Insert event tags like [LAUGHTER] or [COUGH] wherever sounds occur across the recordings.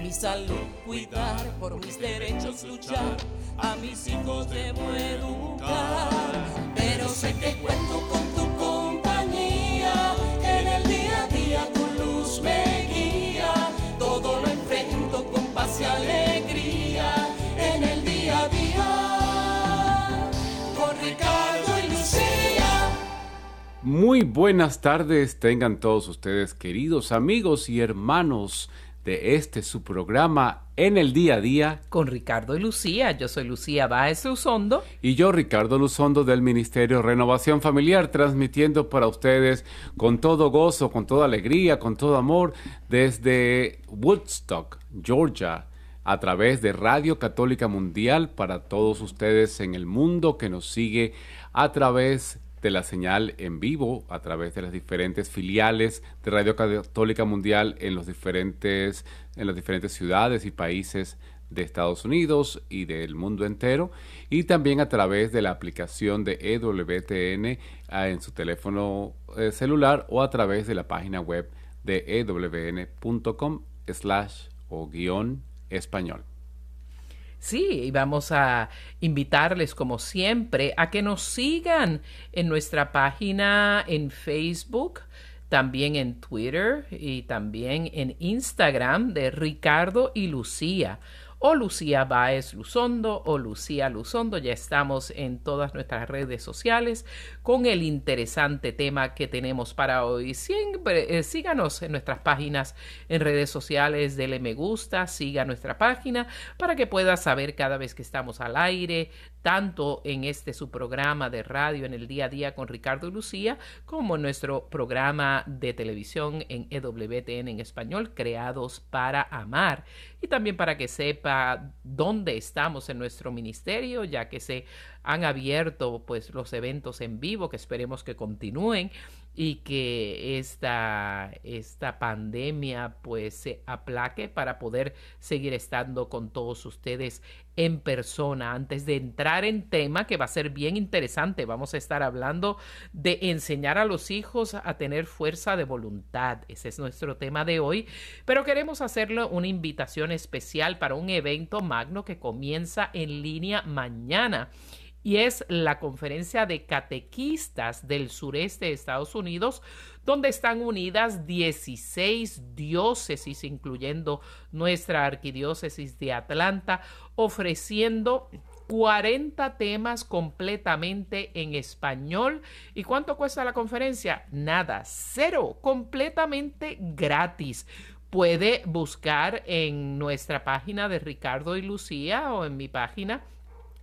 Mi salud cuidar, por mis derechos luchar, a mis hijos debo educar. Pero sé que cuento con tu compañía, en el día a día tu luz me guía. Todo lo enfrento con paz y alegría, en el día a día. Con Ricardo y Lucía. Muy buenas tardes tengan todos ustedes, queridos amigos y hermanos de este su programa en el día a día. Con Ricardo y Lucía, yo soy Lucía Báez Luzondo. Y yo, Ricardo Luzondo, del Ministerio Renovación Familiar, transmitiendo para ustedes con todo gozo, con toda alegría, con todo amor, desde Woodstock, Georgia, a través de Radio Católica Mundial para todos ustedes en el mundo que nos sigue a través de la señal en vivo a través de las diferentes filiales de Radio Católica Mundial en los diferentes en las diferentes ciudades y países de Estados Unidos y del mundo entero y también a través de la aplicación de EWTN ah, en su teléfono eh, celular o a través de la página web de ewn.com slash o guion español. Sí, y vamos a invitarles como siempre a que nos sigan en nuestra página en Facebook, también en Twitter y también en Instagram de Ricardo y Lucía o Lucía Baez Luzondo o Lucía Luzondo. Ya estamos en todas nuestras redes sociales con el interesante tema que tenemos para hoy. Siempre eh, síganos en nuestras páginas en redes sociales, dele me gusta, siga nuestra página para que pueda saber cada vez que estamos al aire, tanto en este su programa de radio en el día a día con Ricardo y Lucía, como en nuestro programa de televisión en EWTN en español, Creados para Amar, y también para que sepa dónde estamos en nuestro ministerio, ya que se han abierto pues los eventos en vivo que esperemos que continúen y que esta, esta pandemia pues se aplaque para poder seguir estando con todos ustedes en persona. Antes de entrar en tema que va a ser bien interesante, vamos a estar hablando de enseñar a los hijos a tener fuerza de voluntad. Ese es nuestro tema de hoy, pero queremos hacerle una invitación especial para un evento magno que comienza en línea mañana y es la conferencia de catequistas del sureste de Estados Unidos, donde están unidas 16 diócesis, incluyendo nuestra arquidiócesis de Atlanta, ofreciendo 40 temas completamente en español. ¿Y cuánto cuesta la conferencia? Nada, cero, completamente gratis puede buscar en nuestra página de Ricardo y Lucía o en mi página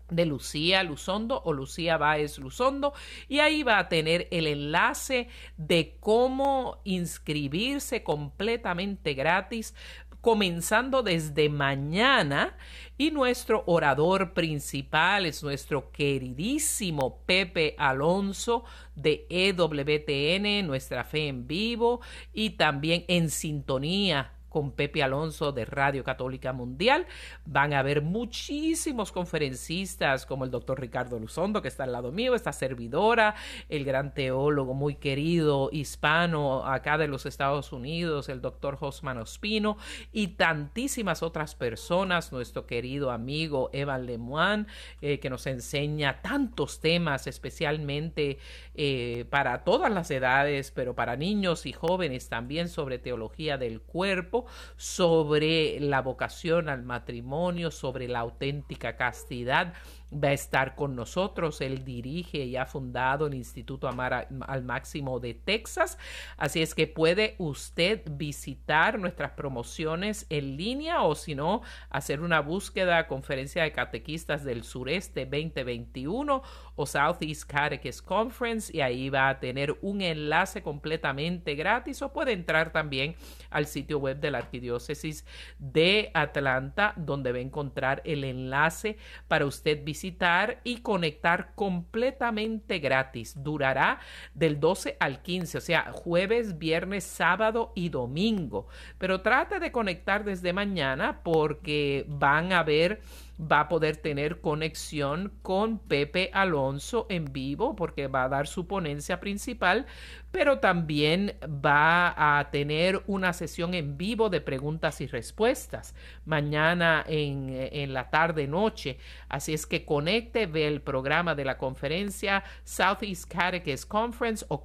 de Lucía Luzondo o Lucía Báez Luzondo y ahí va a tener el enlace de cómo inscribirse completamente gratis comenzando desde mañana. Y nuestro orador principal es nuestro queridísimo Pepe Alonso de EWTN, nuestra fe en vivo y también en sintonía con Pepe Alonso de Radio Católica Mundial. Van a haber muchísimos conferencistas como el doctor Ricardo Luzondo, que está al lado mío, esta servidora, el gran teólogo muy querido hispano acá de los Estados Unidos, el doctor Josman Ospino, y tantísimas otras personas, nuestro querido amigo Evan Lemoine, eh, que nos enseña tantos temas, especialmente eh, para todas las edades, pero para niños y jóvenes también sobre teología del cuerpo sobre la vocación al matrimonio, sobre la auténtica castidad va a estar con nosotros. Él dirige y ha fundado el Instituto Amar al Máximo de Texas. Así es que puede usted visitar nuestras promociones en línea o si no, hacer una búsqueda conferencia de catequistas del sureste 2021 o Southeast Catechist Conference y ahí va a tener un enlace completamente gratis o puede entrar también al sitio web de la Arquidiócesis de Atlanta donde va a encontrar el enlace para usted visitar visitar y conectar completamente gratis. Durará del 12 al 15, o sea, jueves, viernes, sábado y domingo. Pero trate de conectar desde mañana porque van a ver va a poder tener conexión con Pepe Alonso en vivo porque va a dar su ponencia principal, pero también va a tener una sesión en vivo de preguntas y respuestas mañana en, la tarde noche. Así es que conecte, ve el programa de la conferencia Southeast Catechist Conference o,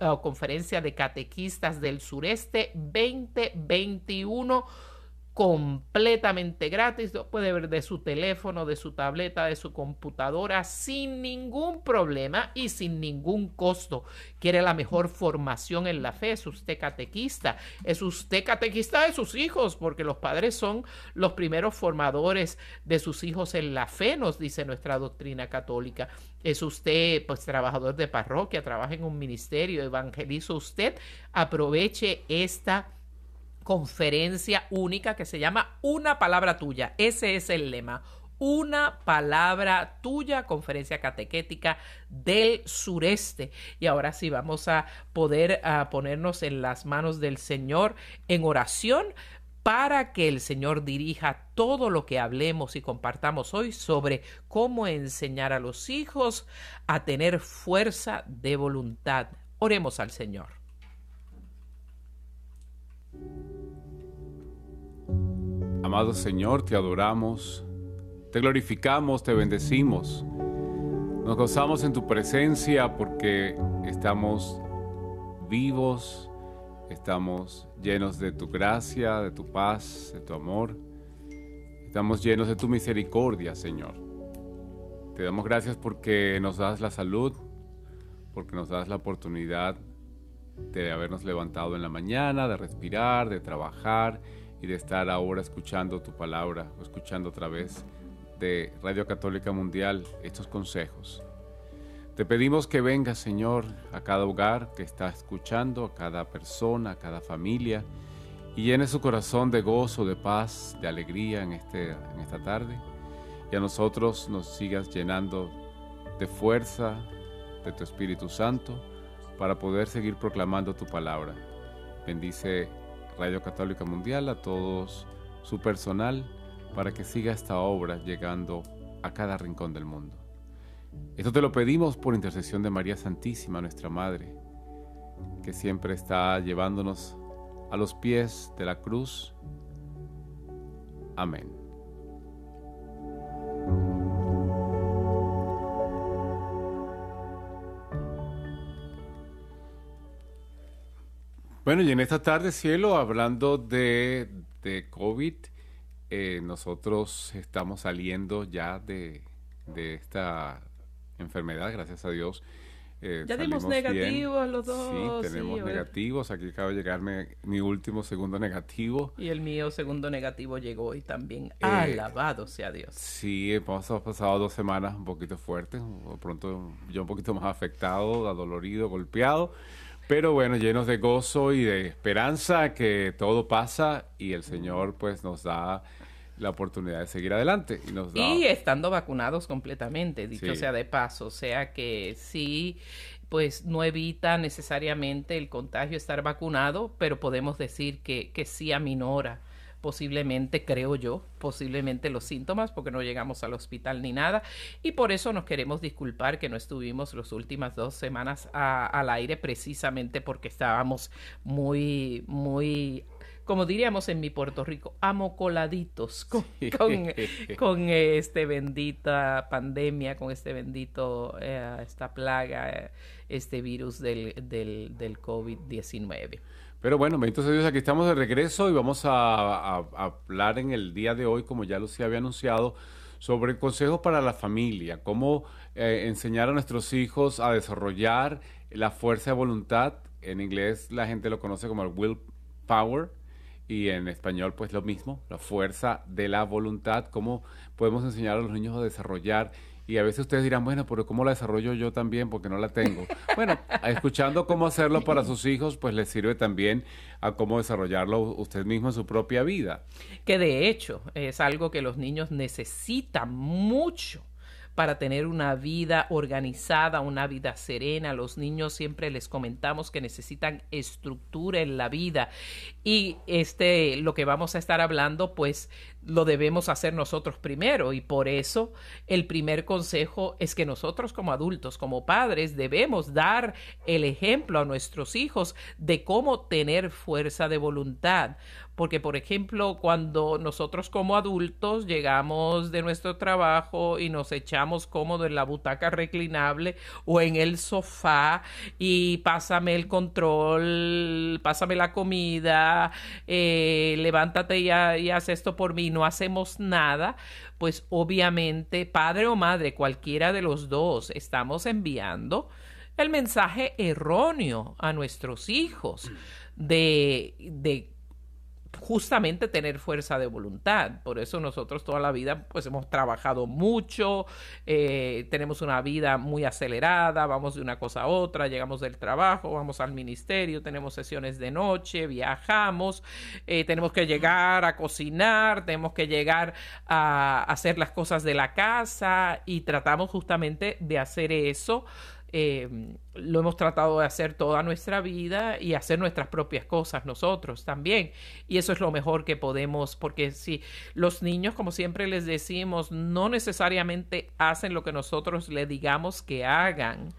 o conferencia de catequistas del sureste 2021 completamente gratis, lo puede ver de su teléfono, de su tableta, de su computadora sin ningún problema y sin ningún costo. Quiere la mejor formación en la fe, es usted catequista, es usted catequista de sus hijos, porque los padres son los primeros formadores de sus hijos en la fe, nos dice nuestra doctrina católica. Es usted, pues, trabajador de parroquia, trabaja en un ministerio, evangeliza usted, aproveche esta conferencia única que se llama Una palabra tuya. Ese es el lema. Una palabra tuya, conferencia catequética del sureste. Y ahora sí vamos a poder ponernos en las manos del Señor en oración para que el Señor dirija todo lo que hablemos y compartamos hoy sobre cómo enseñar a los hijos a tener fuerza de voluntad. Oremos al Señor. Amado Señor, te adoramos, te glorificamos, te bendecimos. Nos gozamos en tu presencia porque estamos vivos, estamos llenos de tu gracia, de tu paz, de tu amor. Estamos llenos de tu misericordia, Señor. Te damos gracias porque nos das la salud, porque nos das la oportunidad de habernos levantado en la mañana, de respirar, de trabajar y de estar ahora escuchando tu palabra o escuchando otra vez de Radio Católica Mundial estos consejos. Te pedimos que vengas, Señor, a cada hogar que está escuchando, a cada persona, a cada familia, y llene su corazón de gozo, de paz, de alegría en, este, en esta tarde. Y a nosotros nos sigas llenando de fuerza de tu Espíritu Santo para poder seguir proclamando tu palabra. Bendice Radio Católica Mundial, a todos su personal, para que siga esta obra llegando a cada rincón del mundo. Esto te lo pedimos por intercesión de María Santísima, nuestra Madre, que siempre está llevándonos a los pies de la cruz. Amén. Bueno, y en esta tarde, cielo, hablando de, de COVID, eh, nosotros estamos saliendo ya de, de, esta enfermedad, gracias a Dios. Eh, ya dimos negativos los dos. Sí, tenemos negativos. Aquí acaba de llegarme mi último segundo negativo. Y el mío segundo negativo llegó hoy también. Eh, Alabado sea Dios. Sí, hemos pasado dos semanas un poquito fuertes. Pronto yo un poquito más afectado, adolorido, golpeado. Pero bueno, llenos de gozo y de esperanza que todo pasa y el Señor pues nos da la oportunidad de seguir adelante. Y, nos y estando vacunados completamente, dicho sea de paso. O sea que sí, pues no evita necesariamente el contagio estar vacunado, pero podemos decir que, que sí aminora posiblemente, creo yo, posiblemente los síntomas porque no llegamos al hospital ni nada y por eso nos queremos disculpar que no estuvimos las últimas dos semanas al aire precisamente porque estábamos muy, muy como diríamos en mi Puerto Rico, amocoladitos [LAUGHS] con, con, este bendita pandemia, con este bendito, eh, esta plaga, este virus del, del, del COVID-19. Pero bueno, bendito sea Dios, aquí estamos de regreso y vamos a, hablar en el día de hoy, como ya Lucía había anunciado, sobre consejos para la familia, cómo eh, enseñar a nuestros hijos a desarrollar la fuerza de voluntad. En inglés la gente lo conoce como el willpower y en español pues lo mismo, la fuerza de la voluntad, cómo podemos enseñar a los niños a desarrollar y a veces ustedes dirán, bueno, pero ¿cómo la desarrollo yo también? Porque no la tengo. Bueno, escuchando cómo hacerlo para sus hijos, pues les sirve también a cómo desarrollarlo usted mismo en su propia vida. Que de hecho es algo que los niños necesitan mucho para tener una vida organizada, una vida serena. Los niños siempre les comentamos que necesitan estructura en la vida y este lo que vamos a estar hablando pues lo debemos hacer nosotros primero y por eso el primer consejo es que nosotros como adultos, como padres, debemos dar el ejemplo a nuestros hijos de cómo tener fuerza de voluntad. Porque, por ejemplo, cuando nosotros como adultos llegamos de nuestro trabajo y nos echamos cómodo en la butaca reclinable o en el sofá y pásame el control, pásame la comida, eh, levántate y, y haz esto por mí, no hacemos nada, pues obviamente, padre o madre, cualquiera de los dos, estamos enviando el mensaje erróneo a nuestros hijos de, de justamente tener fuerza de voluntad. Por eso nosotros toda la vida pues hemos trabajado mucho, eh, tenemos una vida muy acelerada, vamos de una cosa a otra, llegamos del trabajo, vamos al ministerio, tenemos sesiones de noche, viajamos, eh, tenemos que llegar a cocinar, tenemos que llegar a hacer las cosas de la casa y tratamos justamente de hacer eso eh, lo hemos tratado de hacer toda nuestra vida y hacer nuestras propias cosas nosotros también. Y eso es lo mejor que podemos, porque si los niños, como siempre les decimos, no necesariamente hacen lo que nosotros le digamos que hagan,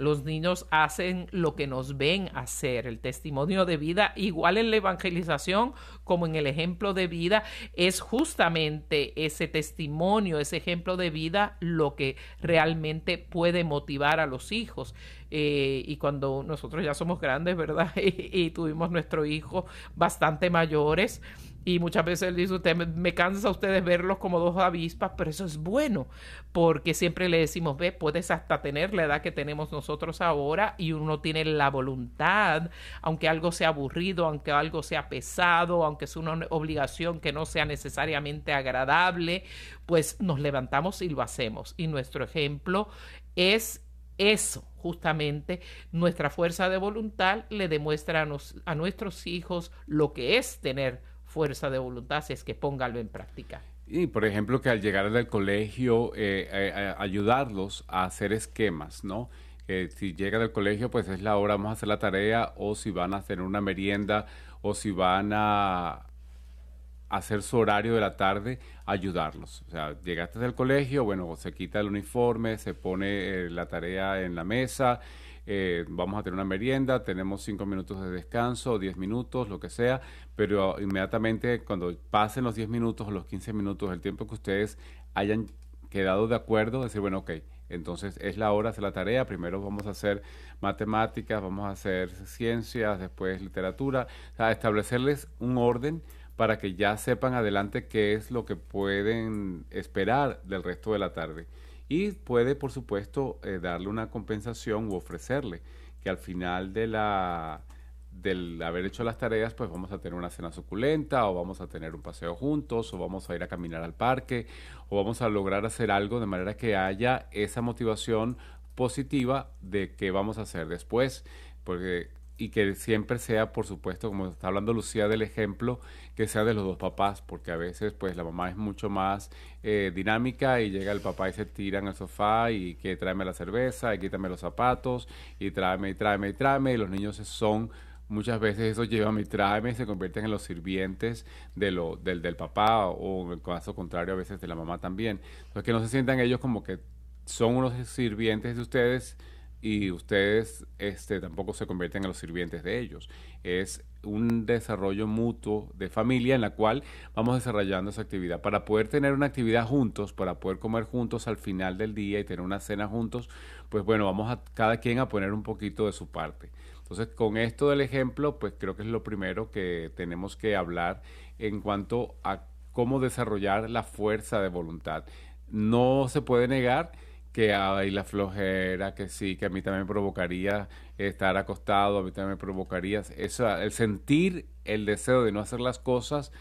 los niños hacen lo que nos ven hacer. El testimonio de vida, igual en la evangelización como en el ejemplo de vida, es justamente ese testimonio, ese ejemplo de vida, lo que realmente puede motivar a los hijos. Eh, y cuando nosotros ya somos grandes, ¿verdad? [LAUGHS] y tuvimos nuestro hijo bastante mayores, y muchas veces él dice, usted me, cansa a ustedes verlos como dos avispas, pero eso es bueno, porque siempre le decimos, ve, puedes hasta tener la edad que tenemos nosotros ahora y uno tiene la voluntad, aunque algo sea aburrido, aunque algo sea pesado, aunque sea una obligación que no sea necesariamente agradable, pues nos levantamos y lo hacemos. Y nuestro ejemplo es eso, justamente nuestra fuerza de voluntad le demuestra a, a nuestros hijos lo que es tener fuerza de voluntad si es que póngalo en práctica. Y por ejemplo que al llegar al colegio eh, eh, ayudarlos a hacer esquemas, ¿no? Si llegan al colegio pues es la hora, vamos a hacer la tarea o si van a hacer una merienda o si van a hacer su horario de la tarde, ayudarlos. O sea, llegaste del colegio, bueno, se quita el uniforme, se pone eh, la tarea en la mesa eh, vamos a tener una merienda, tenemos cinco minutos de descanso, diez minutos, lo que sea, pero inmediatamente cuando pasen los diez minutos o los quince minutos, el tiempo que ustedes hayan quedado de acuerdo, decir, bueno, ok, entonces es la hora, hacer la tarea, primero vamos a hacer matemáticas, vamos a hacer ciencias, después literatura, o sea, establecerles un orden para que ya sepan adelante qué es lo que pueden esperar del resto de la tarde y puede, por supuesto, eh, darle una compensación u ofrecerle que al final de la del haber hecho las tareas, pues vamos a tener una cena suculenta, o vamos a tener un paseo juntos, o vamos a ir a caminar al parque, o vamos a lograr hacer algo de manera que haya esa motivación positiva de qué vamos a hacer después, porque y que siempre sea, por supuesto, como está hablando Lucía del ejemplo, que sea de los dos papás, porque a veces pues la mamá es mucho más eh, dinámica y llega el papá y se tira en el sofá y que tráeme la cerveza y quítame los zapatos y tráeme y tráeme y tráeme y los niños son muchas veces eso lleva y tráeme y se convierten en los sirvientes de lo, del, del papá o en el caso contrario a veces de la mamá también. Entonces que no se sientan ellos como que son unos sirvientes de ustedes y ustedes este, tampoco se convierten en los sirvientes de ellos. Es un desarrollo mutuo de familia en la cual vamos desarrollando esa actividad. Para poder tener una actividad juntos, para poder comer juntos al final del día y tener una cena juntos, pues bueno, vamos a cada quien a poner un poquito de su parte. Entonces, con esto del ejemplo, pues creo que es lo primero que tenemos que hablar en cuanto a cómo desarrollar la fuerza de voluntad no se puede negar que hay la flojera, que sí, que a mí también me provocaría estar acostado, a mí también me provocaría eso, el sentir el deseo de no hacer las cosas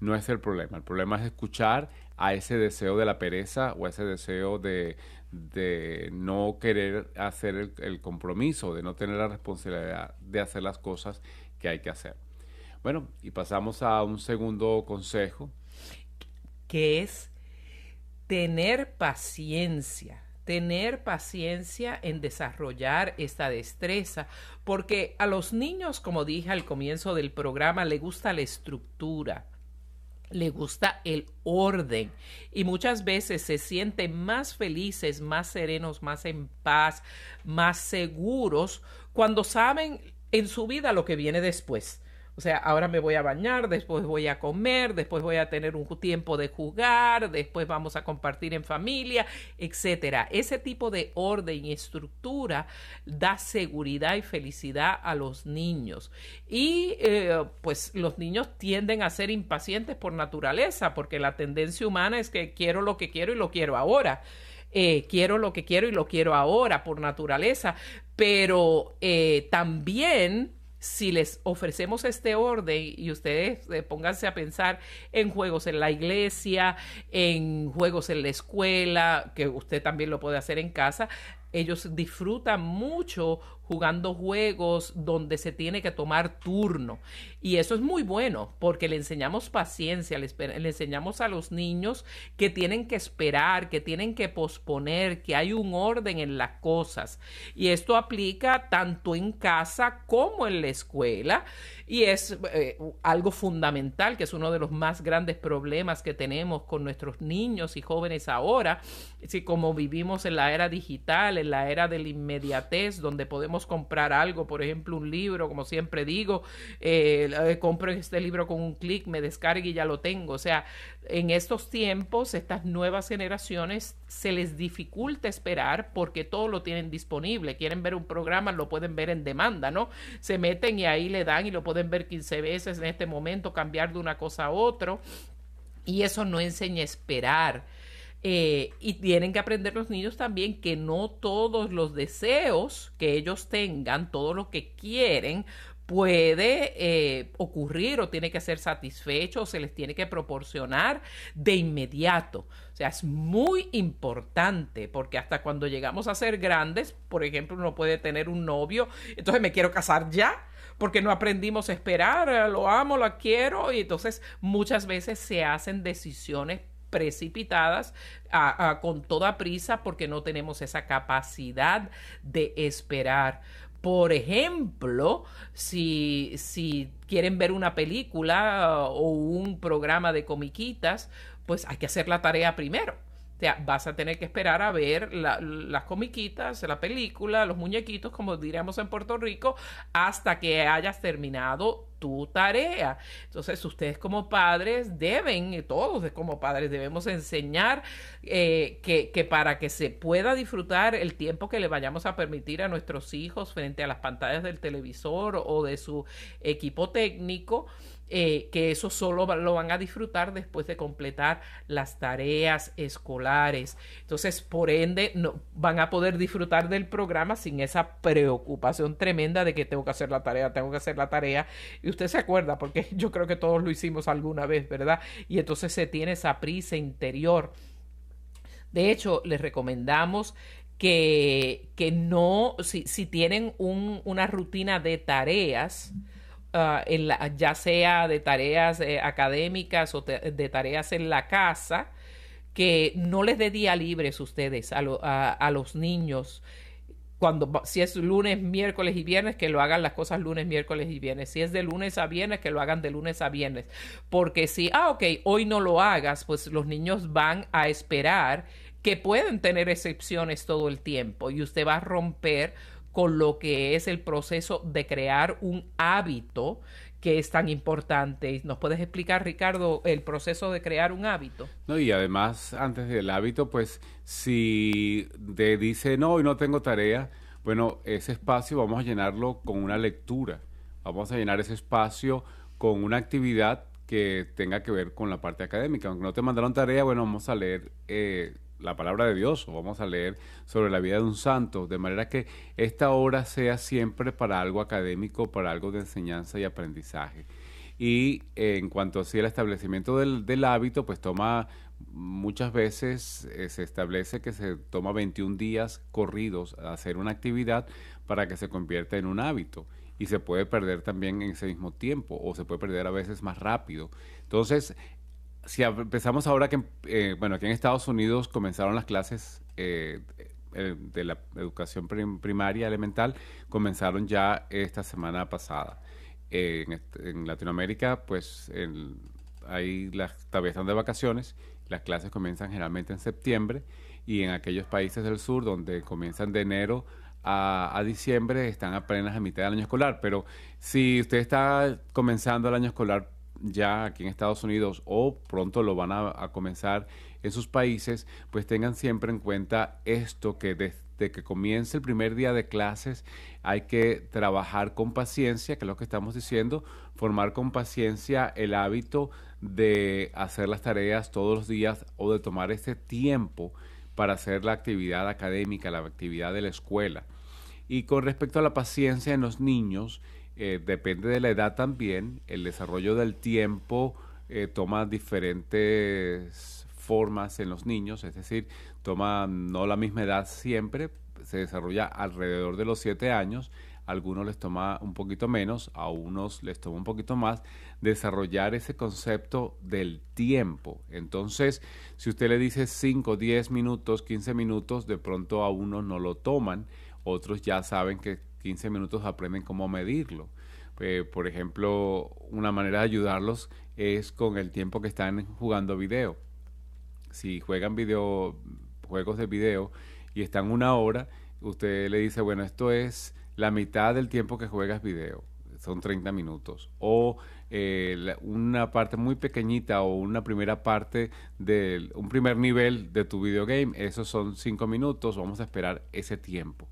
no es el problema. El problema es escuchar a ese deseo de la pereza o a ese deseo de, de no querer hacer el, el, compromiso, de no tener la responsabilidad de hacer las cosas que hay que hacer. Bueno, y pasamos a un segundo consejo. Que es tener paciencia tener paciencia en desarrollar esta destreza, porque a los niños, como dije al comienzo del programa, le gusta la estructura, le gusta el orden y muchas veces se sienten más felices, más serenos, más en paz, más seguros cuando saben en su vida lo que viene después. O sea, ahora me voy a bañar, después voy a comer, después voy a tener un tiempo de jugar, después vamos a compartir en familia, etcétera. Ese tipo de orden y estructura da seguridad y felicidad a los niños. Y eh, pues los niños tienden a ser impacientes por naturaleza, porque la tendencia humana es que quiero lo que quiero y lo quiero ahora. Eh, quiero lo que quiero y lo quiero ahora por naturaleza, pero eh, también si les ofrecemos este orden y ustedes eh, pónganse a pensar en juegos en la iglesia, en juegos en la escuela, que usted también lo puede hacer en casa, ellos disfrutan mucho jugando juegos donde se tiene que tomar turno. Y eso es muy bueno porque le enseñamos paciencia, le, enseñamos a los niños que tienen que esperar, que tienen que posponer, que hay un orden en las cosas. Y esto aplica tanto en casa como en la escuela. Y es eh, algo fundamental, que es uno de los más grandes problemas que tenemos con nuestros niños y jóvenes ahora. Si como vivimos en la era digital, en la era de la inmediatez, donde podemos comprar algo, por ejemplo, un libro, como siempre digo, eh, eh, compro este libro con un clic, me descargue y ya lo tengo. O sea, en estos tiempos, estas nuevas generaciones se les dificulta esperar porque todo lo tienen disponible. Quieren ver un programa, lo pueden ver en demanda, ¿no? Se meten y ahí le dan y lo pueden ver 15 veces en este momento, cambiar de una cosa a otro. Y eso no enseña a esperar. Eh, y tienen que aprender los niños también que no todos los deseos que ellos tengan, todo lo que quieren, puede eh, ocurrir o tiene que ser satisfecho o se les tiene que proporcionar de inmediato. O sea, es muy importante porque hasta cuando llegamos a ser grandes, por ejemplo, uno puede tener un novio, entonces me quiero casar ya porque no aprendimos a esperar, lo amo, la quiero y entonces muchas veces se hacen decisiones precipitadas con toda prisa porque no tenemos esa capacidad de esperar. Por ejemplo, si, si quieren ver una película o un programa de comiquitas, pues hay que hacer la tarea primero. O sea, vas a tener que esperar a ver las comiquitas, la película, los muñequitos, como diríamos en Puerto Rico, hasta que hayas terminado tu tarea. Entonces, ustedes como padres deben, todos como padres debemos enseñar eh, que, que, para que se pueda disfrutar el tiempo que le vayamos a permitir a nuestros hijos frente a las pantallas del televisor o de su equipo técnico, eh, que eso solo lo van a disfrutar después de completar las tareas escolares. Entonces, por ende, no, van a poder disfrutar del programa sin esa preocupación tremenda de que tengo que hacer la tarea, tengo que hacer la tarea. Y usted se acuerda, porque [LAUGHS] yo creo que todos lo hicimos alguna vez, ¿verdad? Y entonces se tiene esa prisa interior. De hecho, les recomendamos que, que no, si, si tienen un, una rutina de tareas, Ah, ya sea de tareas eh, académicas o de tareas en la casa, que no les dé día libres ustedes a, a, los niños. Cuando, si es lunes, miércoles y viernes, que lo hagan las cosas lunes, miércoles y viernes. Si es de lunes a viernes, que lo hagan de lunes a viernes. Porque si, ah, ok, hoy no lo hagas, pues los niños van a esperar que pueden tener excepciones todo el tiempo y usted va a romper con lo que es el proceso de crear un hábito que es tan importante. ¿Nos puedes explicar, Ricardo, el proceso de crear un hábito? No, y además, antes del hábito, pues si te dice, no, hoy no tengo tarea, bueno, ese espacio vamos a llenarlo con una lectura. Vamos a llenar ese espacio con una actividad que tenga que ver con la parte académica. Aunque no te mandaron tarea, bueno, vamos a leer eh, la palabra de Dios o vamos a leer sobre la vida de un santo, de manera que esta hora sea siempre para algo académico, para algo de enseñanza y aprendizaje. Y en cuanto así el establecimiento del, del hábito, pues toma muchas veces eh, se establece que se toma 21 días corridos a hacer una actividad para que se convierta en un hábito y se puede perder también en ese mismo tiempo o se puede perder a veces más rápido. Entonces, si empezamos ahora que, eh, bueno, aquí en Estados Unidos comenzaron las clases eh, de la educación primaria elemental, comenzaron ya esta semana pasada. en, en, Latinoamérica, pues ahí las, todavía están de vacaciones las clases comienzan generalmente en septiembre y en aquellos países del sur donde comienzan de enero a, diciembre están apenas a mitad del año escolar. Pero si usted está comenzando el año escolar ya aquí en Estados Unidos o pronto lo van a, comenzar en sus países, pues tengan siempre en cuenta esto que desde que comience el primer día de clases hay que trabajar con paciencia, que es lo que estamos diciendo, formar con paciencia el hábito de hacer las tareas todos los días o de tomar ese tiempo para hacer la actividad académica, la actividad de la escuela. Y con respecto a la paciencia en los niños, eh, depende de la edad también, el desarrollo del tiempo eh, toma diferentes formas en los niños, es decir, toma no la misma edad siempre, se desarrolla alrededor de los siete años, a algunos les toma un poquito menos, a unos les toma un poquito más, desarrollar ese concepto del tiempo. Entonces, si usted le dice 5, 10 minutos, 15 minutos, de pronto a unos no lo toman, otros ya saben que 15 minutos aprenden cómo medirlo. Eh, por ejemplo, una manera de ayudarlos es con el tiempo que están jugando video. Si juegan video, juegos de video y están una hora, usted le dice, bueno, esto es la mitad del tiempo que juegas video, son 30 minutos, o eh, una parte muy pequeñita o una primera parte de un primer nivel de tu videogame, esos son 5 minutos, vamos a esperar ese tiempo.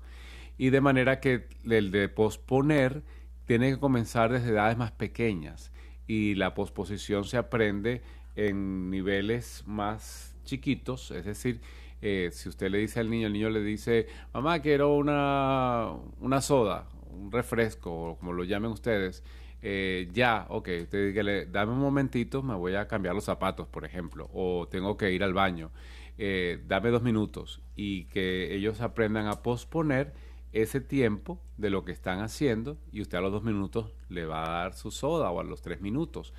Y de manera que el de posponer tiene que comenzar desde edades más pequeñas y la posposición se aprende en niveles más chiquitos, es decir, eh, si usted le dice al niño, el niño le dice, mamá, quiero una, una soda, un refresco, o como lo llamen ustedes, eh, ya, ok, usted dígale, dame un momentito, me voy a cambiar los zapatos, por ejemplo, o tengo que ir al baño, eh, dame dos minutos, y que ellos aprendan a posponer ese tiempo de lo que están haciendo y usted a los dos minutos le va a dar su soda o a los tres minutos.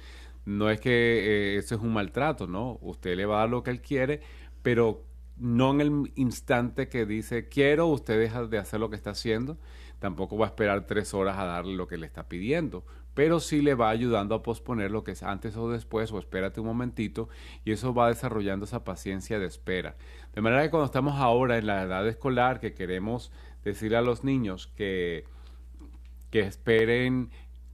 No es que eso es un maltrato, ¿no? Usted le va a dar lo que él quiere, pero no en el instante que dice quiero, usted deja de hacer lo que está haciendo, tampoco va a esperar tres horas a darle lo que le está pidiendo, pero sí le va ayudando a posponer lo que es antes o después, o espérate un momentito, y eso va desarrollando esa paciencia de espera. De manera que cuando estamos ahora en la edad escolar, que queremos decirle a los niños que, que esperen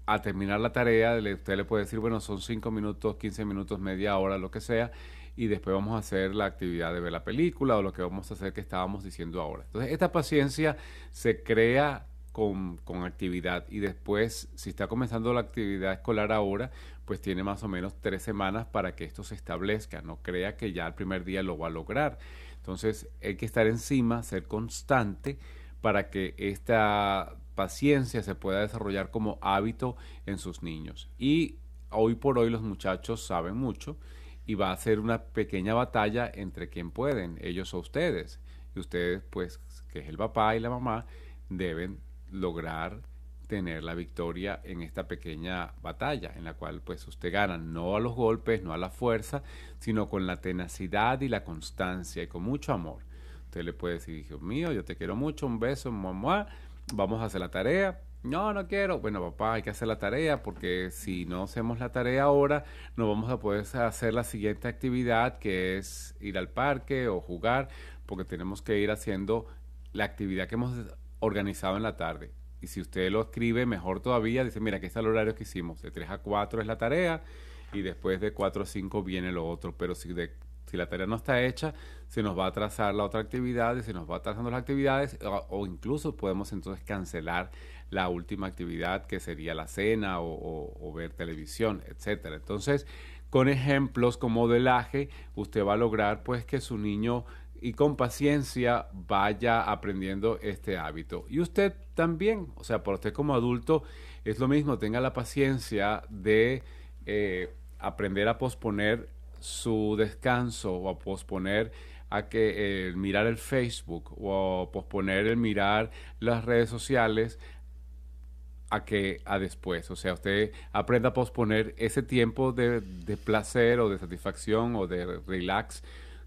a terminar la tarea, usted le puede decir, bueno, son cinco minutos, quince minutos, media hora, lo que sea, y después vamos a hacer la actividad de ver la película o lo que vamos a hacer que estábamos diciendo ahora. Entonces, esta paciencia se crea con, con, actividad y después, si está comenzando la actividad escolar ahora, pues tiene más o menos tres semanas para que esto se establezca. No crea que ya el primer día lo va a lograr. Entonces, hay que estar encima, ser constante para que esta paciencia se pueda desarrollar como hábito en sus niños. Y hoy por hoy los muchachos saben mucho y va a ser una pequeña batalla entre quien pueden, ellos o ustedes. Y ustedes, pues, que es el papá y la mamá, deben lograr tener la victoria en esta pequeña batalla, en la cual pues usted gana no a los golpes, no a la fuerza, sino con la tenacidad y la constancia y con mucho amor. Usted le puede decir, hijo mío, yo te quiero mucho, un beso, mamá, vamos a hacer la tarea, no, no quiero. Bueno, papá, hay que hacer la tarea porque si no hacemos la tarea ahora, no vamos a poder hacer la siguiente actividad que es ir al parque o jugar, porque tenemos que ir haciendo la actividad que hemos organizado en la tarde. Y si usted lo escribe, mejor todavía, dice, mira, aquí está el horario que hicimos. De 3 a 4 es la tarea y después de 4 a 5 viene lo otro. Pero si de si la tarea no está hecha, se nos va a atrasar la otra actividad y se nos va atrasando las actividades o, incluso podemos entonces cancelar la última actividad que sería la cena o, ver televisión, etcétera. Entonces, con ejemplos como modelaje, usted va a lograr pues que su niño y con paciencia vaya aprendiendo este hábito. Y usted también, o sea, para usted como adulto es lo mismo, tenga la paciencia de eh, aprender a posponer su descanso o a posponer a que eh, mirar el Facebook o posponer el mirar las redes sociales a que a después. O sea, usted aprenda a posponer ese tiempo de, de placer o de satisfacción o de relax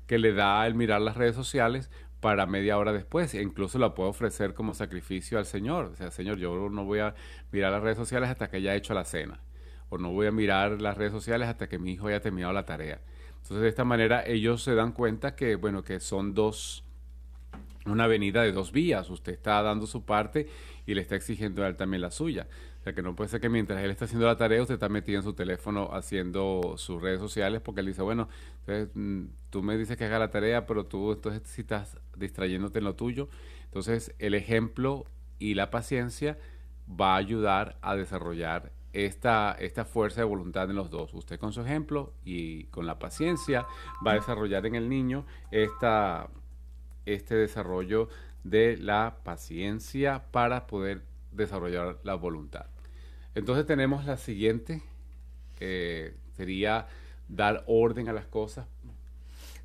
que le da el mirar las redes sociales para media hora después. E incluso la puede ofrecer como sacrificio al Señor. O sea, Señor, yo no voy a mirar las redes sociales hasta que haya hecho la cena. O no voy a mirar las redes sociales hasta que mi hijo haya terminado la tarea. Entonces, de esta manera, ellos se dan cuenta que, bueno, que son dos, una avenida de dos vías. Usted está dando su parte y le está exigiendo a él también la suya. O sea, que no puede ser que mientras él está haciendo la tarea, usted está metido en su teléfono haciendo sus redes sociales, porque él dice, bueno, entonces, mm, tú me dices que haga la tarea, pero tú entonces si estás distrayéndote en lo tuyo. Entonces, el ejemplo y la paciencia va a ayudar a desarrollar esta, esta fuerza de voluntad en los dos. Usted con su ejemplo y con la paciencia va a desarrollar en el niño esta, este desarrollo de la paciencia para poder desarrollar la voluntad. Entonces tenemos la siguiente, sería dar orden a las cosas.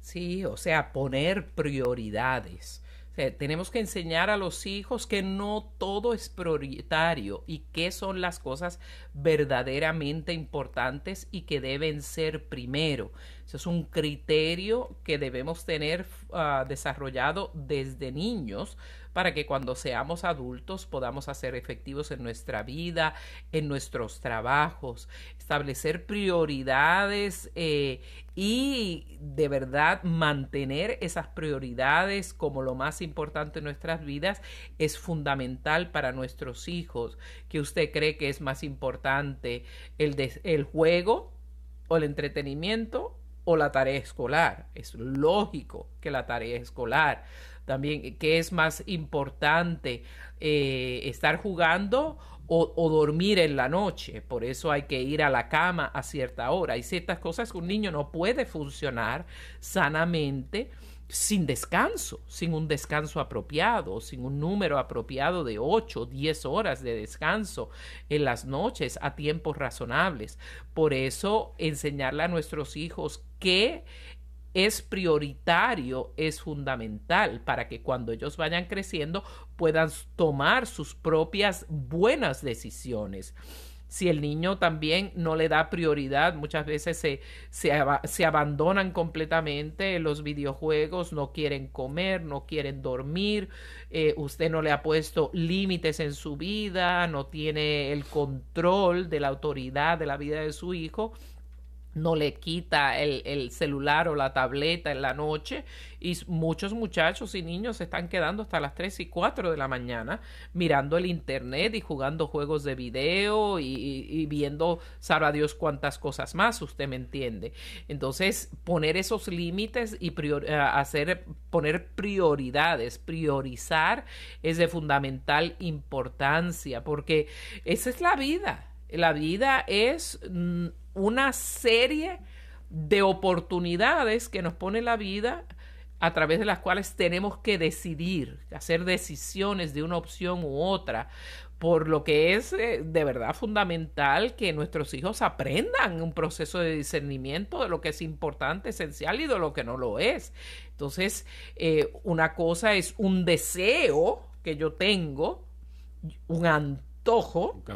Sí, o sea, poner prioridades tenemos que enseñar a los hijos que no todo es prioritario y qué son las cosas verdaderamente importantes y que deben ser primero. Eso es un criterio que debemos tener ah, desarrollado desde niños para que cuando seamos adultos podamos hacer efectivos en nuestra vida, en nuestros trabajos, establecer prioridades eh, y de verdad mantener esas prioridades como lo más importante en nuestras vidas es fundamental para nuestros hijos. que usted cree que es más importante? ¿El, el juego o el entretenimiento o la tarea escolar? Es lógico que la tarea escolar también, ¿qué es más importante? Eh, ¿Estar jugando o, dormir en la noche? Por eso hay que ir a la cama a cierta hora. Hay ciertas cosas que un niño no puede funcionar sanamente sin descanso, sin un descanso apropiado, sin un número apropiado de 8 o 10 horas de descanso en las noches a tiempos razonables. Por eso enseñarle a nuestros hijos que es prioritario, es fundamental para que cuando ellos vayan creciendo puedan tomar sus propias buenas decisiones. Si el niño también no le da prioridad, muchas veces se, se, abandonan completamente los videojuegos, no quieren comer, no quieren dormir, eh, usted no le ha puesto límites en su vida, no tiene el control de la autoridad de la vida de su hijo no le quita el, celular o la tableta en la noche y muchos muchachos y niños se están quedando hasta las 3 y 4 de la mañana mirando el internet y jugando juegos de video y, viendo, sabrá Dios cuántas cosas más, usted me entiende. Entonces, poner esos límites y eh, hacer, poner prioridades, priorizar es de fundamental importancia porque esa es la vida. La vida es mm, una serie de oportunidades que nos pone la vida a través de las cuales tenemos que decidir, hacer decisiones de una opción u otra, por lo que es eh, de verdad fundamental que nuestros hijos aprendan un proceso de discernimiento de lo que es importante, esencial y de lo que no lo es. Entonces, eh, una cosa es un deseo que yo tengo, un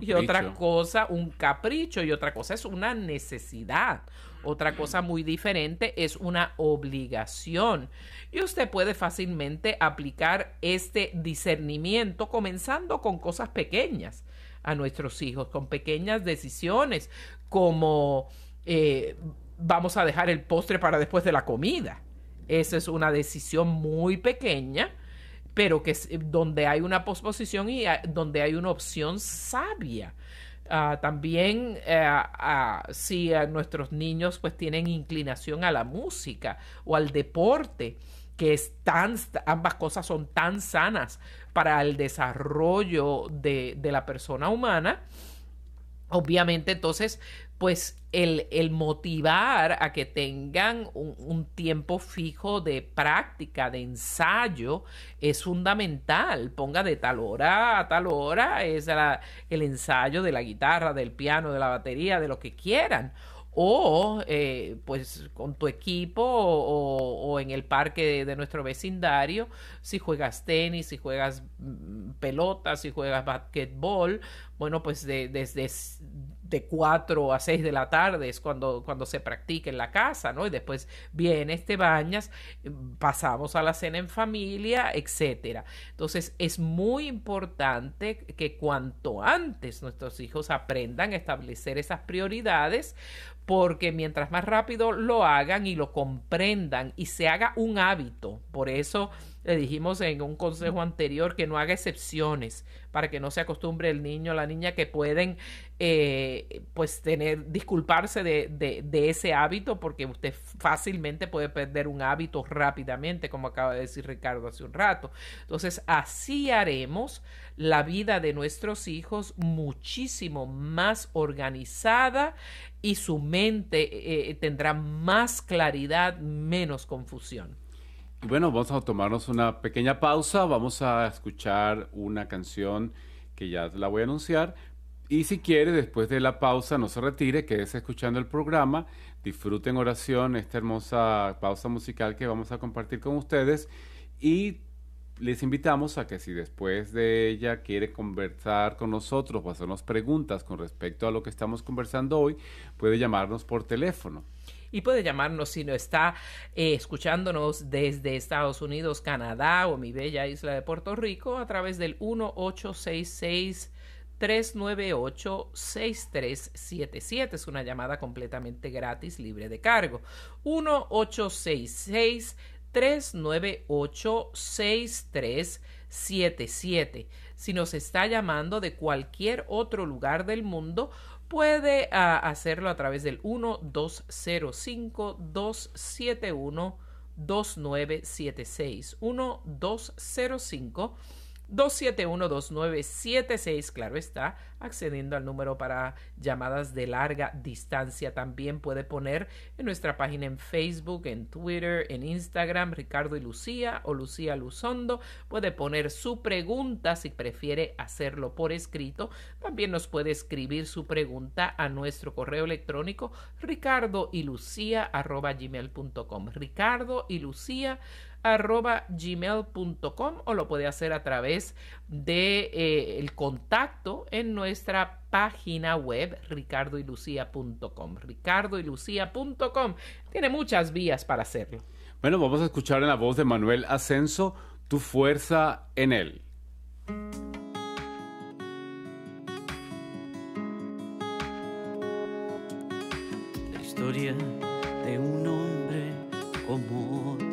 y otra cosa un capricho y otra cosa es una necesidad. Otra cosa muy diferente es una obligación. Y usted puede fácilmente aplicar este discernimiento comenzando con cosas pequeñas a nuestros hijos, con pequeñas decisiones como eh, vamos a dejar el postre para después de la comida. Esa es una decisión muy pequeña pero que es donde hay una posposición y donde hay una opción sabia. Ah, también eh, si nuestros niños pues tienen inclinación a la música o al deporte, que es tan, ambas cosas son tan sanas para el desarrollo de, de la persona humana, Obviamente, entonces, pues el, el, motivar a que tengan un, tiempo fijo de práctica, de ensayo, es fundamental. Ponga de tal hora a tal hora, es el ensayo de la guitarra, del piano, de la batería, de lo que quieran o eh, pues con tu equipo o, en el parque de, nuestro vecindario, si juegas tenis, si juegas mm, pelota, si juegas basquetbol, bueno, pues desde de 4 a 6 de la tarde es cuando, cuando se practica en la casa, ¿no? Y después vienes, te bañas, pasamos a la cena en familia, etcétera. Entonces es muy importante que cuanto antes nuestros hijos aprendan a establecer esas prioridades porque mientras más rápido lo hagan y lo comprendan y se haga un hábito, por eso le dijimos en un consejo anterior que no haga excepciones para que no se acostumbre el niño o la niña que pueden eh, pues tener, disculparse de, de, ese hábito porque usted fácilmente puede perder un hábito rápidamente, como acaba de decir Ricardo hace un rato. Entonces, así haremos la vida de nuestros hijos muchísimo más organizada y su mente eh, tendrá más claridad, menos confusión. Bueno, vamos a tomarnos una pequeña pausa, vamos a escuchar una canción que ya la voy a anunciar. Y si quiere, después de la pausa, no se retire, quédese escuchando el programa, disfruten oración, esta hermosa pausa musical que vamos a compartir con ustedes. Y les invitamos a que si después de ella quiere conversar con nosotros o hacernos preguntas con respecto a lo que estamos conversando hoy, puede llamarnos por teléfono y puede llamarnos si no está eh, escuchándonos desde Estados Unidos, Canadá o mi bella isla de Puerto Rico a través del 1866 398 6377 es una llamada completamente gratis, libre de cargo. 1866 398 6377 Si nos está llamando de cualquier otro lugar del mundo, puede ah, hacerlo a través del 1205-271. 2976 1205 271-2976, claro está, accediendo al número para llamadas de larga distancia. También puede poner en nuestra página en Facebook, en Twitter, en Instagram, Ricardo y Lucía o Lucía Luzondo. Puede poner su pregunta si prefiere hacerlo por escrito. También nos puede escribir su pregunta a nuestro correo electrónico ricardo y lucía gmail.com. Ricardo y Lucía arroba gmail.com o lo puede hacer a través de eh, el contacto en nuestra página web ricardoylucia.com ricardoylucia.com tiene muchas vías para hacerlo. Bueno vamos a escuchar en la voz de Manuel Ascenso tu fuerza en él. La historia de un hombre como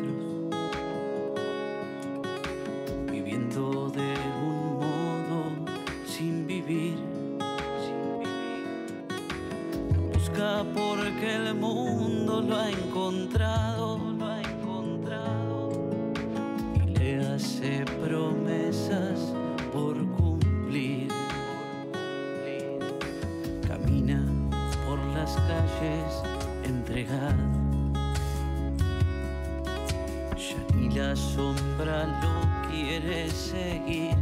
calles entregado. Ya ni la sombra lo quiere seguir.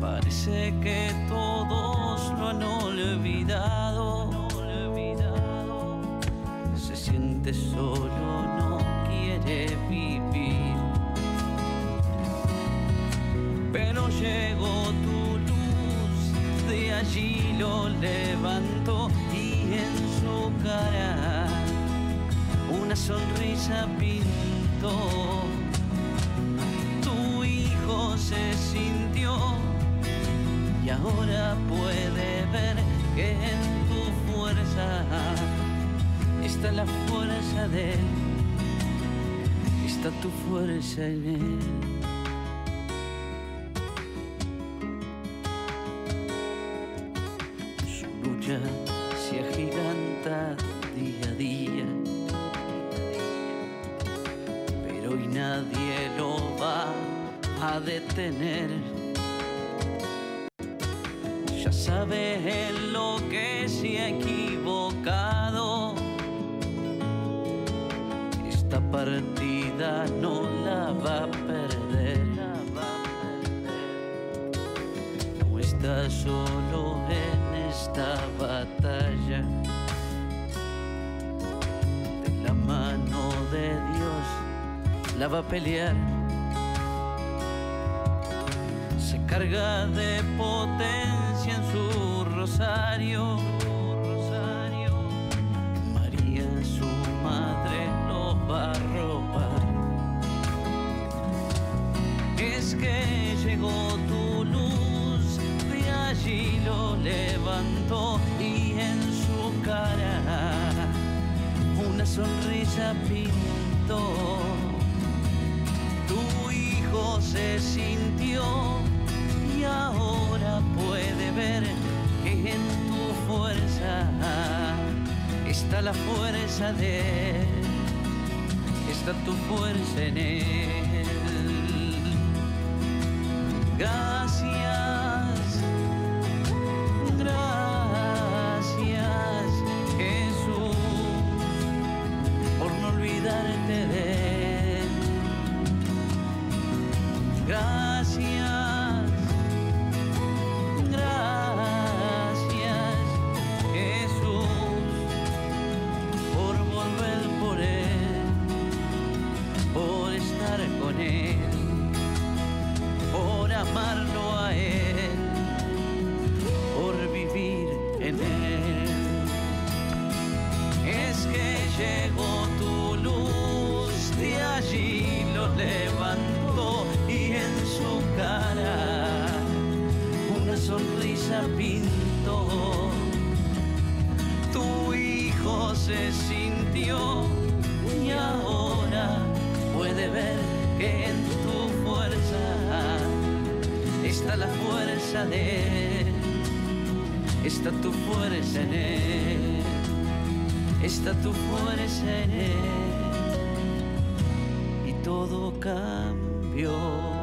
Parece que todos lo han olvidado. Se siente solo, no quiere vivir. Pero llegó allí lo levantó y en su cara una sonrisa pintó tu hijo se sintió y ahora puede ver que en tu fuerza está la fuerza de él, está tu fuerza en él. Y nadie lo va a detener. ya sabe en lo que se ha equivocado. Esta partida no. La va a perder. No está solo en esta batalla. La va a pelear se carga de potencia en su rosario. rosario. María, su madre, lo va a robar. Es que llegó tu luz, de allí lo levantó y en su cara una sonrisa pintó. Se sintió y ahora puede ver que en tu fuerza está la fuerza de él, está tu fuerza en él. Se sintió y ahora puede ver que en tu fuerza está la fuerza de él, está tu fuerza en él. Está tu fuerza en él. Y todo cambió.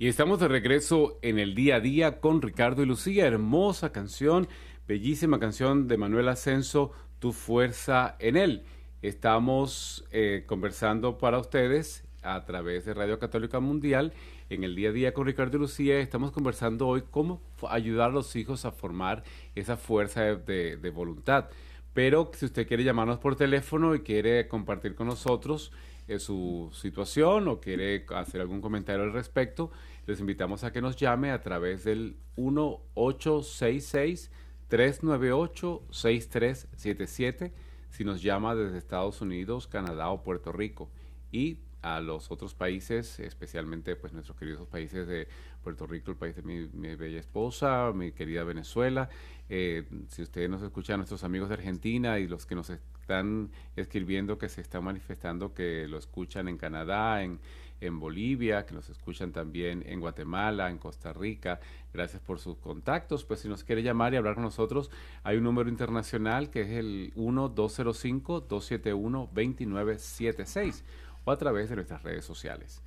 Y estamos de regreso en el día a día con Ricardo y Lucía. Hermosa canción, bellísima canción de Manuel Ascenso, Tu fuerza en él. Estamos eh, conversando para ustedes a través de Radio Católica Mundial en el día a día con Ricardo y Lucía. Estamos conversando hoy cómo ayudar a los hijos a formar esa fuerza de, de, de voluntad. Pero si usted quiere llamarnos por teléfono y quiere compartir con nosotros eh, su situación o quiere hacer algún comentario al respecto, les invitamos a que nos llame a través del 1866-398-6377 si nos llama desde Estados Unidos, Canadá o Puerto Rico. Y a los otros países, especialmente pues nuestros queridos países de Puerto Rico, el país de mi, bella esposa, mi querida Venezuela. Eh, si ustedes nos escuchan, nuestros amigos de Argentina y los que nos están escribiendo que se están manifestando que lo escuchan en Canadá, en, en Bolivia, que nos escuchan también en Guatemala, en Costa Rica. Gracias por sus contactos. Pues si nos quiere llamar y hablar con nosotros, hay un número internacional que es el 1-205-271-2976 o a través de nuestras redes sociales.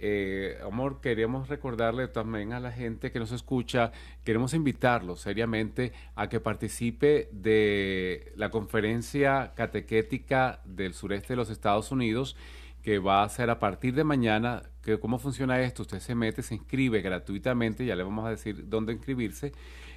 Eh, amor, queremos recordarle también a la gente que nos escucha, queremos invitarlos seriamente a que participe de la conferencia catequética del sureste de los Estados Unidos que va a ser a partir de mañana. Que, ¿Cómo funciona esto? Usted se mete, se inscribe gratuitamente, ya le vamos a decir dónde inscribirse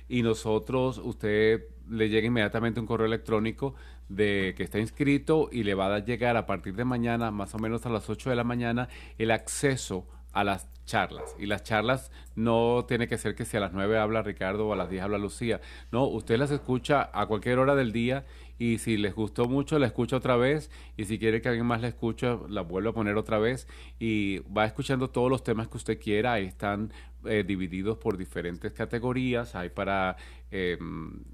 y nosotros, usted le llega inmediatamente un correo electrónico de que está inscrito y le va a llegar a partir de mañana, más o menos a las 8 de la mañana, el acceso a las charlas. Y las charlas no tiene que ser que si a las 9 habla Ricardo o a las 10 habla Lucía. No, usted las escucha a cualquier hora del día y si les gustó mucho, la escucha otra vez y si quiere que alguien más la escuche, la vuelve a poner otra vez y va escuchando todos los temas que usted quiera. Ahí están eh, divididos por diferentes categorías. Hay para eh,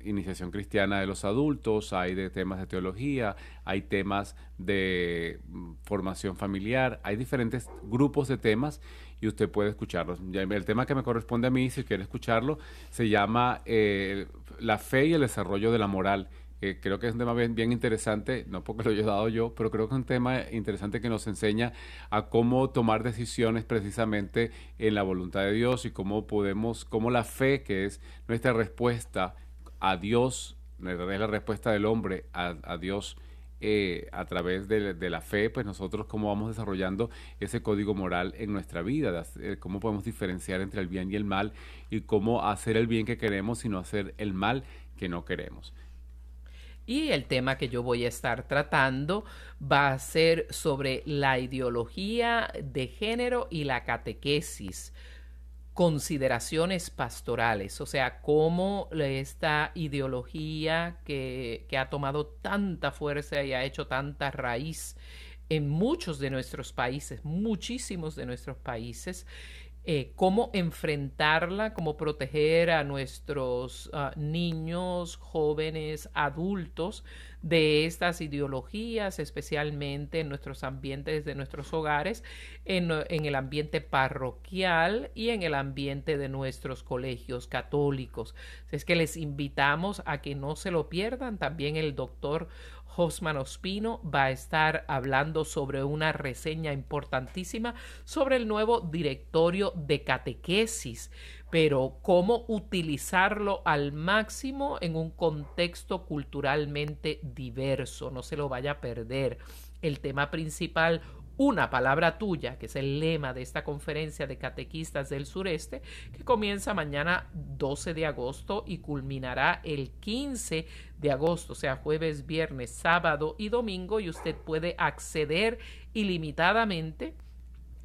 iniciación cristiana de los adultos, hay de temas de teología, hay temas de mm, formación familiar, hay diferentes grupos de temas y usted puede escucharlos. El tema que me corresponde a mí, si quiere escucharlo, se llama eh, La fe y el desarrollo de la moral. Eh, creo que es un tema bien, interesante, no porque lo haya dado yo, pero creo que es un tema interesante que nos enseña a cómo tomar decisiones precisamente en la voluntad de Dios y cómo podemos, cómo la fe, que es nuestra respuesta a Dios, es la respuesta del hombre a, Dios, eh, a través de, la fe, pues nosotros cómo vamos desarrollando ese código moral en nuestra vida, cómo podemos diferenciar entre el bien y el mal y cómo hacer el bien que queremos y no hacer el mal que no queremos. Y el tema que yo voy a estar tratando va a ser sobre la ideología de género y la catequesis. Consideraciones pastorales, o sea, cómo esta ideología que, que, ha tomado tanta fuerza y ha hecho tanta raíz en muchos de nuestros países, muchísimos de nuestros países, eh, cómo enfrentarla, cómo proteger a nuestros uh, niños, jóvenes, adultos de estas ideologías, especialmente en nuestros ambientes de nuestros hogares, en, el ambiente parroquial y en el ambiente de nuestros colegios católicos. Es que les invitamos a que no se lo pierdan. También el doctor Josman Ospino va a estar hablando sobre una reseña importantísima sobre el nuevo directorio de catequesis, pero cómo utilizarlo al máximo en un contexto culturalmente diverso. No se lo vaya a perder. El tema principal una palabra tuya, que es el lema de esta conferencia de catequistas del sureste, que comienza mañana 12 de agosto y culminará el 15 de agosto, o sea, jueves, viernes, sábado y domingo, y usted puede acceder ilimitadamente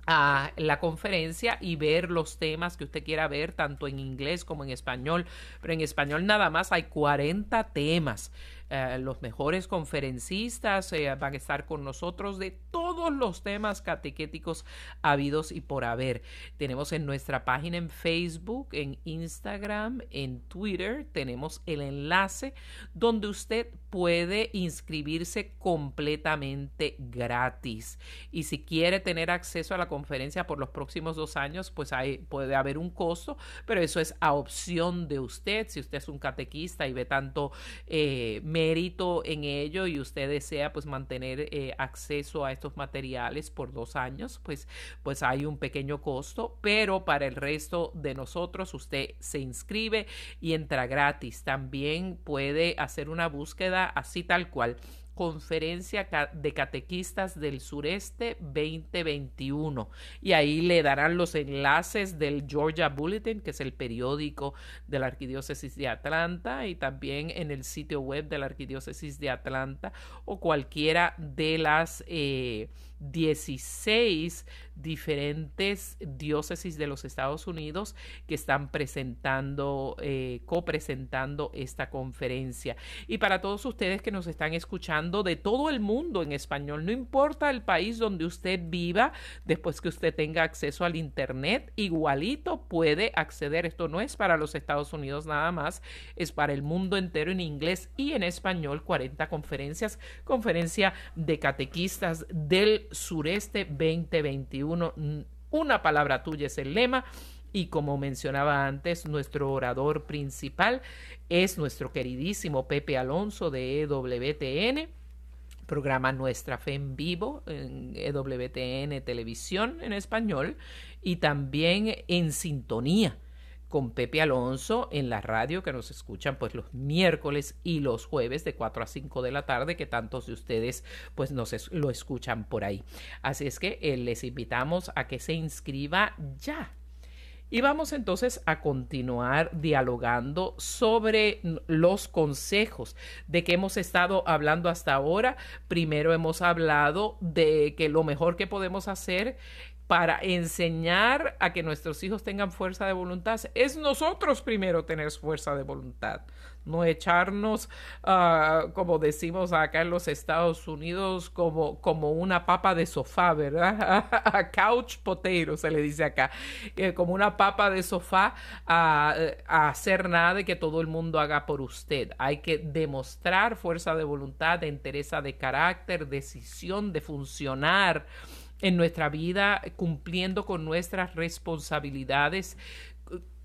a la conferencia y ver los temas que usted quiera ver tanto en inglés como en español pero en español nada más hay 40 temas. Eh, los mejores conferencistas eh, van a estar con nosotros de todos los temas catequéticos habidos y por haber. Tenemos en nuestra página en Facebook, en Instagram, en Twitter, tenemos el enlace donde usted puede inscribirse completamente gratis. Y si quiere tener acceso a la conferencia por los próximos dos años, pues hay, puede haber un costo, pero eso es a opción de usted. Si usted es un catequista y ve tanto eh, mérito en ello y usted desea pues mantener eh, acceso a estos materiales por dos años, pues, pues hay un pequeño costo, pero para el resto de nosotros usted se inscribe y entra gratis. También puede hacer una búsqueda así tal cual Conferencia de Catequistas del Sureste 2021. Y ahí le darán los enlaces del Georgia Bulletin, que es el periódico de la Arquidiócesis de Atlanta, y también en el sitio web de la Arquidiócesis de Atlanta o cualquiera de las eh, 16 diferentes diócesis de los Estados Unidos que están presentando, eh, copresentando esta conferencia. Y para todos ustedes que nos están escuchando de todo el mundo en español, no importa el país donde usted viva, después que usted tenga acceso al Internet, igualito puede acceder. Esto no es para los Estados Unidos nada más, es para el mundo entero en inglés y en español, 40 conferencias, conferencia de catequistas del sureste 2021 una palabra tuya es el lema. Y como mencionaba antes, nuestro orador principal es nuestro queridísimo Pepe Alonso de EWTN programa Nuestra Fe en Vivo en EWTN Televisión en español y también en sintonía con Pepe Alonso en la radio que nos escuchan pues los miércoles y los jueves de 4 a 5 de la tarde que tantos de ustedes pues nos lo escuchan por ahí. Así es que eh, les invitamos a que se inscriba ya. Y vamos entonces a continuar dialogando sobre los consejos de que hemos estado hablando hasta ahora. Primero hemos hablado de que lo mejor que podemos hacer para enseñar a que nuestros hijos tengan fuerza de voluntad es nosotros primero tener fuerza de voluntad, no echarnos, uh, como decimos acá en los Estados Unidos, como, como una papa de sofá, ¿verdad? [LAUGHS] A couch potato se le dice acá, como una papa de sofá a, hacer nada de que todo el mundo haga por usted. Hay que demostrar fuerza de voluntad, entereza de carácter, decisión de funcionar en nuestra vida, cumpliendo con nuestras responsabilidades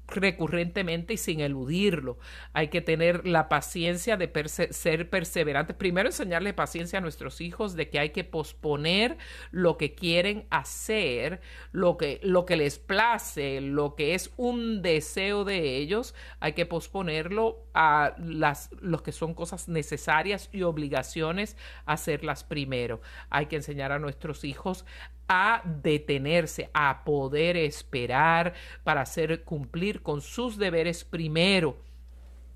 recurrentemente y sin eludirlo. Hay que tener la paciencia de ser perseverantes. Primero enseñarle paciencia a nuestros hijos de que hay que posponer lo que quieren hacer, lo que, lo que les place, lo que es un deseo de ellos, hay que posponerlo a las los que son cosas necesarias y obligaciones hacerlas primero. Hay que enseñar a nuestros hijos a detenerse, a poder esperar para hacer cumplir con sus deberes primero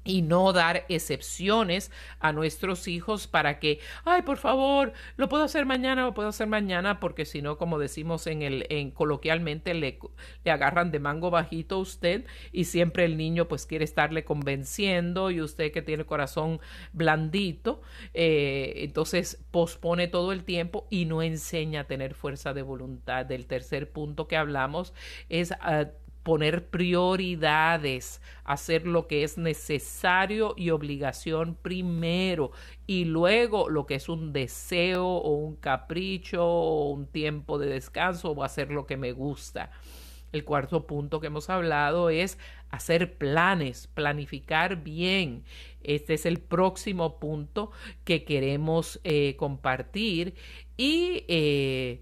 y no dar excepciones a nuestros hijos para que, ay, por favor, lo puedo hacer mañana, lo puedo hacer mañana, porque si no, como decimos en el, en coloquialmente, le, le agarran de mango bajito a usted y siempre el niño pues quiere estarle convenciendo y usted que tiene corazón blandito, eh, entonces pospone todo el tiempo y no enseña a tener fuerza de voluntad. Del tercer punto que hablamos es ah, poner prioridades, hacer lo que es necesario y obligación primero y luego lo que es un deseo o un capricho o un tiempo de descanso o hacer lo que me gusta. El cuarto punto que hemos hablado es hacer planes, planificar bien. Este es el próximo punto que queremos eh, compartir y eh,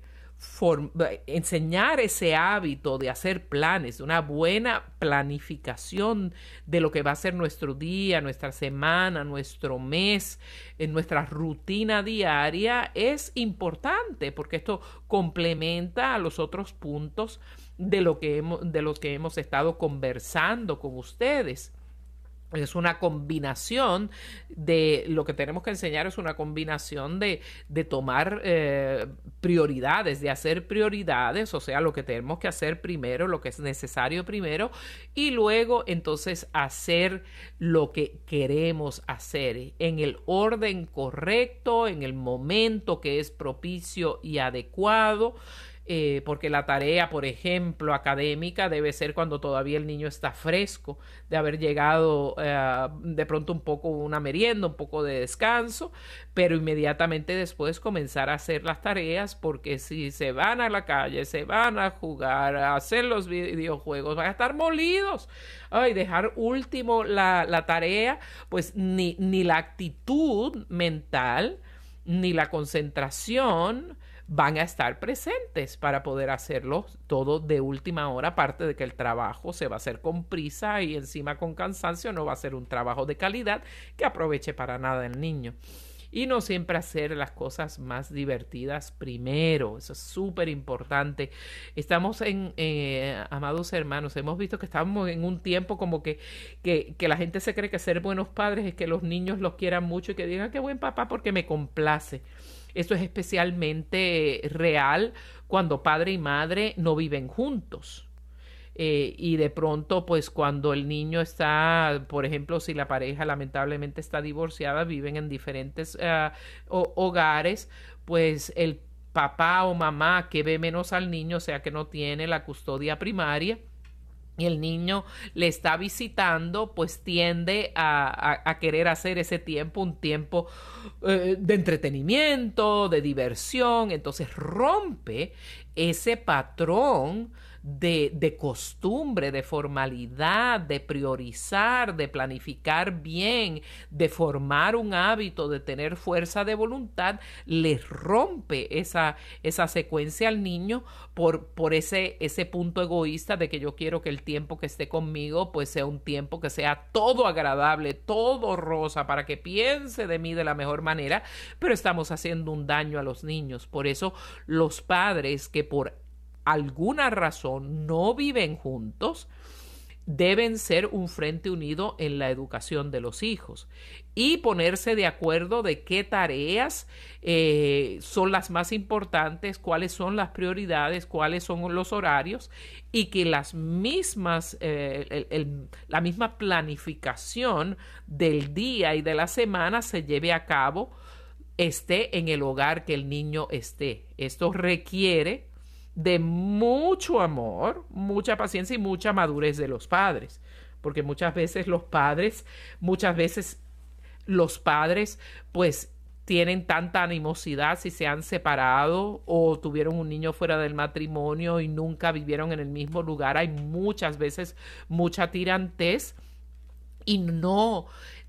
enseñar ese hábito de hacer planes, una buena planificación de lo que va a ser nuestro día, nuestra semana, nuestro mes, en nuestra rutina diaria es importante porque esto complementa a los otros puntos de lo que hemos, de los que hemos estado conversando con ustedes es una combinación de lo que tenemos que enseñar es una combinación de, de tomar eh, prioridades, de hacer prioridades, o sea, lo que tenemos que hacer primero, lo que es necesario primero, y luego entonces hacer lo que queremos hacer en el orden correcto, en el momento que es propicio y adecuado. Eh, porque la tarea, por ejemplo, académica debe ser cuando todavía el niño está fresco, de haber llegado eh, de pronto un poco una merienda, un poco de descanso, pero inmediatamente después comenzar a hacer las tareas, porque si se van a la calle, se van a jugar, a hacer los videojuegos, van a estar molidos. Ay, dejar último la, la tarea, pues ni, ni la actitud mental, ni la concentración, van a estar presentes para poder hacerlo todo de última hora, aparte de que el trabajo se va a hacer con prisa y encima con cansancio, no va a ser un trabajo de calidad que aproveche para nada el niño. Y no siempre hacer las cosas más divertidas primero, eso es súper importante. Estamos en, eh, amados hermanos, hemos visto que estamos en un tiempo como que, que, que la gente se cree que ser buenos padres es que los niños los quieran mucho y que digan que buen papá porque me complace. Esto es especialmente real cuando padre y madre no viven juntos. Eh, y de pronto, pues cuando el niño está, por ejemplo, si la pareja lamentablemente está divorciada, viven en diferentes eh, hogares, pues el papá o mamá que ve menos al niño, o sea que no tiene la custodia primaria, y el niño le está visitando, pues tiende a, querer hacer ese tiempo un tiempo eh, de entretenimiento, de diversión, entonces rompe ese patrón de, de, costumbre, de formalidad, de priorizar, de planificar bien, de formar un hábito, de tener fuerza de voluntad, le rompe esa, esa secuencia al niño por, por ese, ese punto egoísta de que yo quiero que el tiempo que esté conmigo pues sea un tiempo que sea todo agradable, todo rosa, para que piense de mí de la mejor manera, pero estamos haciendo un daño a los niños. Por eso los padres que por alguna razón no viven juntos, deben ser un frente unido en la educación de los hijos y ponerse de acuerdo de qué tareas eh, son las más importantes, cuáles son las prioridades, cuáles son los horarios y que las mismas, eh, la misma planificación del día y de la semana se lleve a cabo esté en el hogar que el niño esté. Esto requiere de mucho amor, mucha paciencia y mucha madurez de los padres, porque muchas veces los padres, muchas veces los padres pues tienen tanta animosidad si se han separado o tuvieron un niño fuera del matrimonio y nunca vivieron en el mismo lugar. Hay muchas veces mucha tirantez y no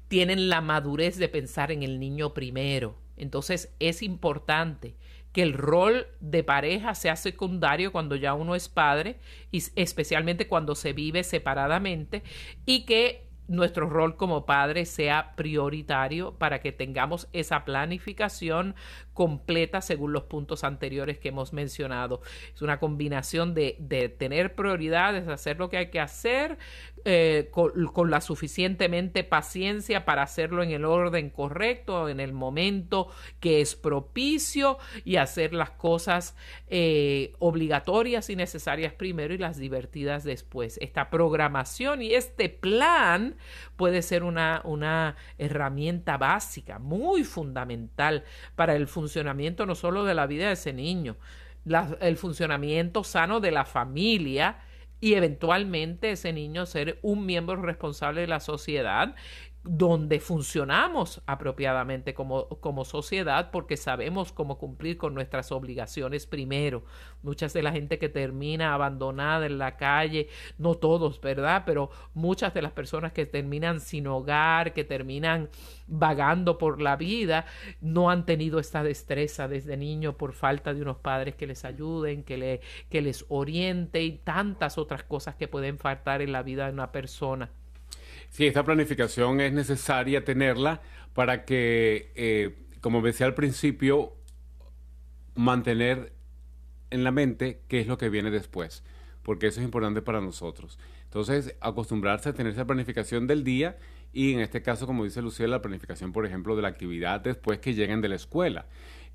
tienen la madurez de pensar en el niño primero. Entonces es importante que el rol de pareja sea secundario cuando ya uno es padre y especialmente cuando se vive separadamente y que nuestro rol como padre sea prioritario para que tengamos esa planificación completa según los puntos anteriores que hemos mencionado. Es una combinación de, de tener prioridades, hacer lo que hay que hacer eh, con, con, la suficientemente paciencia para hacerlo en el orden correcto, en el momento que es propicio y hacer las cosas eh, obligatorias y necesarias primero y las divertidas después. Esta programación y este plan puede ser una, una herramienta básica, muy fundamental para el funcionamiento no solo de la vida de ese niño, el funcionamiento sano de la familia y eventualmente ese niño ser un miembro responsable de la sociedad donde funcionamos apropiadamente como, como, sociedad porque sabemos cómo cumplir con nuestras obligaciones primero. Muchas de la gente que termina abandonada en la calle, no todos, ¿verdad? Pero muchas de las personas que terminan sin hogar, que terminan vagando por la vida, no han tenido esta destreza desde niño por falta de unos padres que les ayuden, que, le, que les oriente y tantas otras cosas que pueden faltar en la vida de una persona. Sí, esta planificación es necesaria tenerla para que, eh, como decía al principio, mantener en la mente qué es lo que viene después, porque eso es importante para nosotros. Entonces, acostumbrarse a tener esa planificación del día y en este caso, como dice Lucía, la planificación, por ejemplo, de la actividad después que lleguen de la escuela.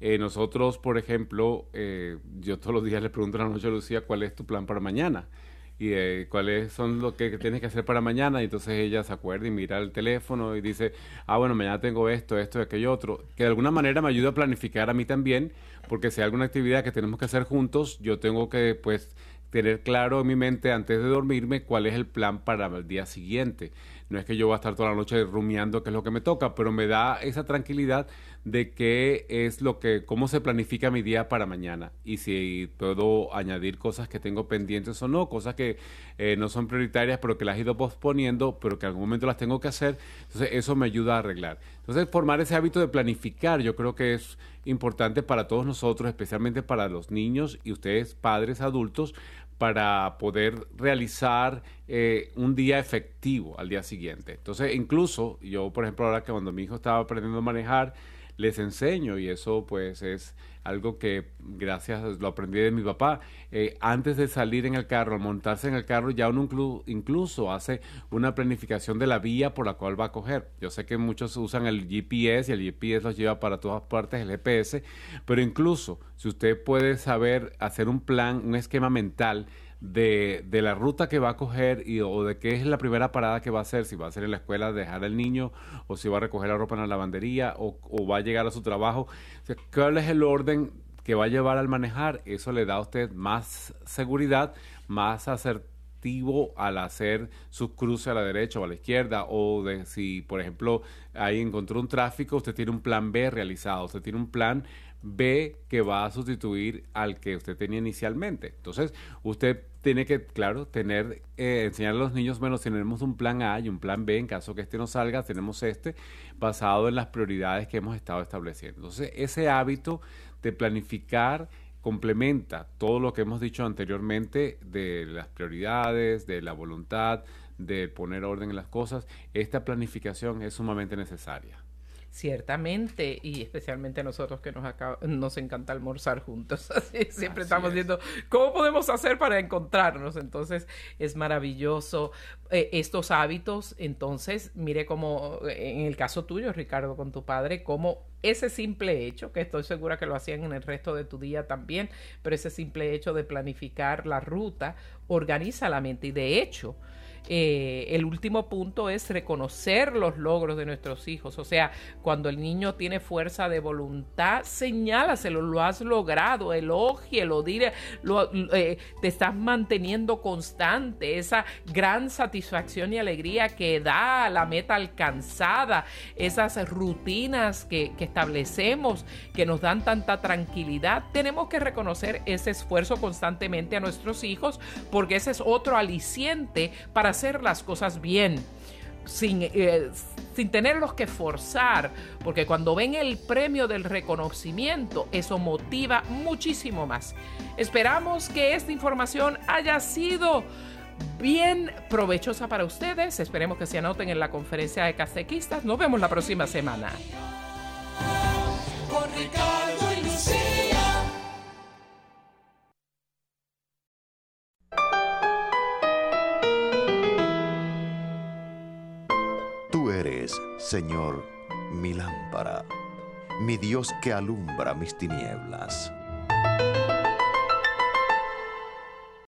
Eh, nosotros, por ejemplo, eh, yo todos los días le pregunto a la noche a Lucía cuál es tu plan para mañana y eh, cuáles son lo que, tienes que hacer para mañana. Y entonces ella se acuerda y mira el teléfono y dice, ah bueno, mañana tengo esto, esto, aquello otro, que de alguna manera me ayuda a planificar a mí también, porque si hay alguna actividad que tenemos que hacer juntos, yo tengo que pues tener claro en mi mente antes de dormirme cuál es el plan para el día siguiente. No es que yo voy a estar toda la noche rumiando qué es lo que me toca, pero me da esa tranquilidad de qué es lo que, cómo se planifica mi día para mañana y si puedo añadir cosas que tengo pendientes o no, cosas que eh, no son prioritarias pero que las he ido posponiendo, pero que en algún momento las tengo que hacer. Entonces eso me ayuda a arreglar. Entonces formar ese hábito de planificar yo creo que es importante para todos nosotros, especialmente para los niños y ustedes padres adultos, para poder realizar eh, un día efectivo al día siguiente. Entonces, incluso yo, por ejemplo, ahora que cuando mi hijo estaba aprendiendo a manejar, les enseño y eso pues es algo que gracias lo aprendí de mi papá. Eh, antes de salir en el carro, montarse en el carro, ya uno incluso hace una planificación de la vía por la cual va a coger. Yo sé que muchos usan el GPS y el GPS los lleva para todas partes, el GPS, pero incluso si usted puede saber hacer un plan, un esquema mental, de, de, la ruta que va a coger y, o de qué es la primera parada que va a hacer, si va a ser en la escuela dejar al niño o si va a recoger la ropa en la lavandería o, o va a llegar a su trabajo. ¿Cuál es el orden que va a llevar al manejar? Eso le da a usted más seguridad, más asertivo al hacer su cruce a la derecha o a la izquierda o de si por ejemplo ahí encontró un tráfico usted tiene un plan B realizado usted tiene un plan B que va a sustituir al que usted tenía inicialmente. Entonces, usted tiene que, claro, tener, eh, enseñar a los niños, bueno, tenemos un plan A y un plan B, en caso que este no salga, tenemos este, basado en las prioridades que hemos estado estableciendo. Entonces, ese hábito de planificar complementa todo lo que hemos dicho anteriormente de las prioridades, de la voluntad, de poner orden en las cosas. Esta planificación es sumamente necesaria. Ciertamente, y especialmente nosotros que nos, nos encanta almorzar juntos. [LAUGHS] Así, siempre estamos viendo cómo podemos hacer para encontrarnos. Entonces, es maravilloso eh, estos hábitos. Entonces, mire cómo, en el caso tuyo, Ricardo, con tu padre, cómo ese simple hecho, que estoy segura que lo hacían en el resto de tu día también, pero ese simple hecho de planificar la ruta organiza la mente. Y de hecho, eh, el último punto es reconocer los logros de nuestros hijos. O sea, cuando el niño tiene fuerza de voluntad, señálaselo, lo has logrado, elógielo, dile, lo, eh, te estás manteniendo constante, esa gran satisfacción y alegría que da la meta alcanzada, esas rutinas que, que establecemos que nos dan tanta tranquilidad. Tenemos que reconocer ese esfuerzo constantemente a nuestros hijos porque ese es otro aliciente para hacer las cosas bien. Sin, eh, sin, tenerlos que forzar, porque cuando ven el premio del reconocimiento, eso motiva muchísimo más. Esperamos que esta información haya sido bien provechosa para ustedes. Esperemos que se anoten en la conferencia de catequistas. Nos vemos la próxima semana. Señor, mi lámpara, mi Dios que alumbra mis tinieblas.